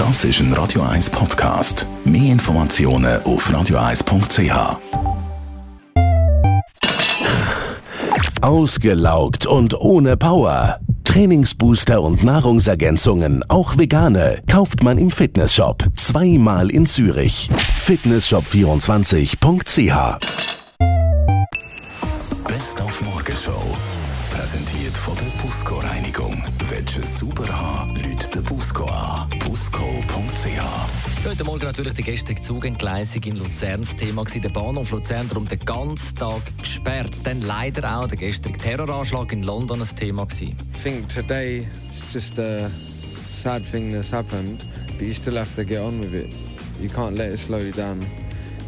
Das ist ein Radio 1 Podcast. Mehr Informationen auf radio1.ch. Ausgelaugt und ohne Power. Trainingsbooster und Nahrungsergänzungen, auch vegane, kauft man im Fitnessshop. Zweimal in Zürich. Fitnessshop24.ch Best auf Morgenshow. Präsentiert von der Busco Reinigung. Es sauber haben, Den Busco an. Busco.ch Heute Morgen natürlich der gestrige Zugentgleisung in Luzern das Thema gewesen. Der Bahnhof Luzern darum den ganzen Tag gesperrt. Dann leider auch der gestrige Terroranschlag in London ein Thema gewesen. I think today it's just a sad thing that's happened, but you still have to get on with it. You can't let it slow you down.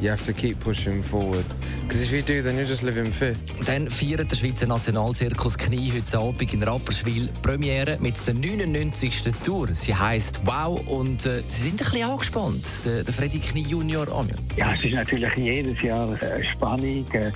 You have to keep pushing forward. Because if you do, then you just fear. Dann feiert der Schweizer Nationalzirkus Knie heute Abend in Rapperswil Premiere mit der 99. Tour. Sie heisst Wow und äh, sie sind ein bisschen angespannt, der, der Freddy Knie Junior Anja. Ja, es ist natürlich jedes Jahr äh, Spannung, äh,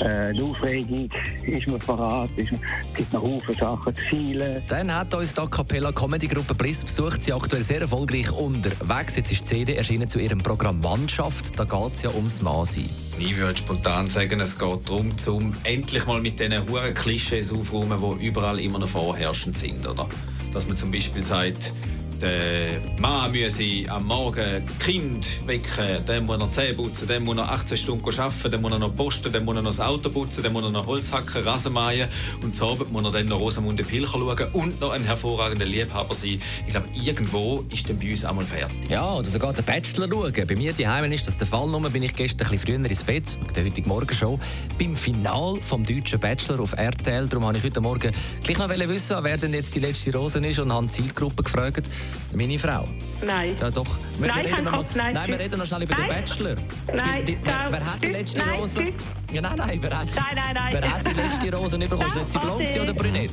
äh, eine Aufregung. Ist man parat? Ist man, es gibt noch Haufen Sachen zu feilen. Dann hat uns die A Cappella Comedy Gruppe Bliss besucht. Sie aktuell sehr erfolgreich unterwegs. Jetzt ist die CD erschienen zu ihrem Programm Mannschaft. Da geht es ja ums Mannsein. Ich würde spontan sagen, es geht darum, um endlich mal mit diesen hohen Klischees aufzuräumen, die überall immer noch vorherrschend sind. Oder? Dass man zum Beispiel sagt, der Mann müsse am Morgen Kind wecken, dann muss er Zähne putzen, dann muss er 18 Stunden arbeiten, dann muss er noch posten, dann muss er noch das Auto putzen, dann muss er noch Holz hacken, Rasen mähen und zu Abend muss er dann noch Rosamunde Pilcher schauen und noch ein hervorragender Liebhaber sein. Ich glaube, irgendwo ist dann bei uns einmal fertig. Ja, oder sogar den Bachelor schauen. Bei mir daheim ist das der Fall. Nur bin ich gestern ein bisschen früher ins Bett, der heutigen Morgen schon, beim Final vom deutschen Bachelor auf RTL. Darum wollte ich heute Morgen gleich noch wissen, wer denn jetzt die letzte Rose ist und habe die Zielgruppe gefragt. Meine Frau. Nein. Ja, doch. Wir, Nein, wir reden noch, Kopf, nein, nein, wir reden noch schnell über den Nein. Bachelor. Nein, Die, die, wer, wer hat die letzte nein, Rose? Ja, nein, nein. Wer hat, Nein, nein. Wer hat die letzte Rose bekommen? Jetzt die Ciao, blonde Ade. oder brünett?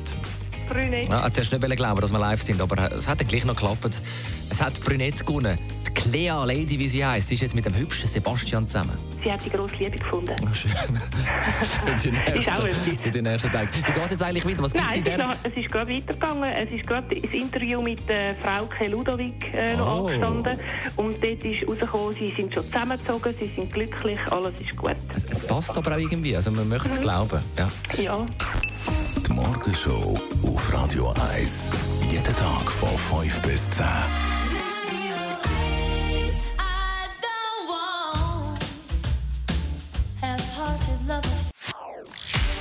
Brünett. Ja, zuerst nicht glauben, dass wir live sind, aber es hat dann gleich noch geklappt. Es hat Brünett gewonnen. Die Clea Lady, wie sie heisst, ist jetzt mit dem hübschen Sebastian zusammen. Sie hat die grosse Liebe gefunden. Ah, schön. für, den Ist auch ersten, etwas. für den ersten Tag. Wie geht jetzt eigentlich weiter? Was gibt Nein, in der... es ist gerade weitergegangen. Es ist gerade das Interview mit äh, Frauke Ludovic äh, noch Oh. angestanden. Und dort ist rausgekommen, sie sind schon zusammengezogen, sie sind glücklich, alles ist gut. Es, es passt aber auch irgendwie. Also man möchte es glauben. Ja. Ja. Die Morgenshow auf Radio 1. Jeden Tag von 5 bis 10.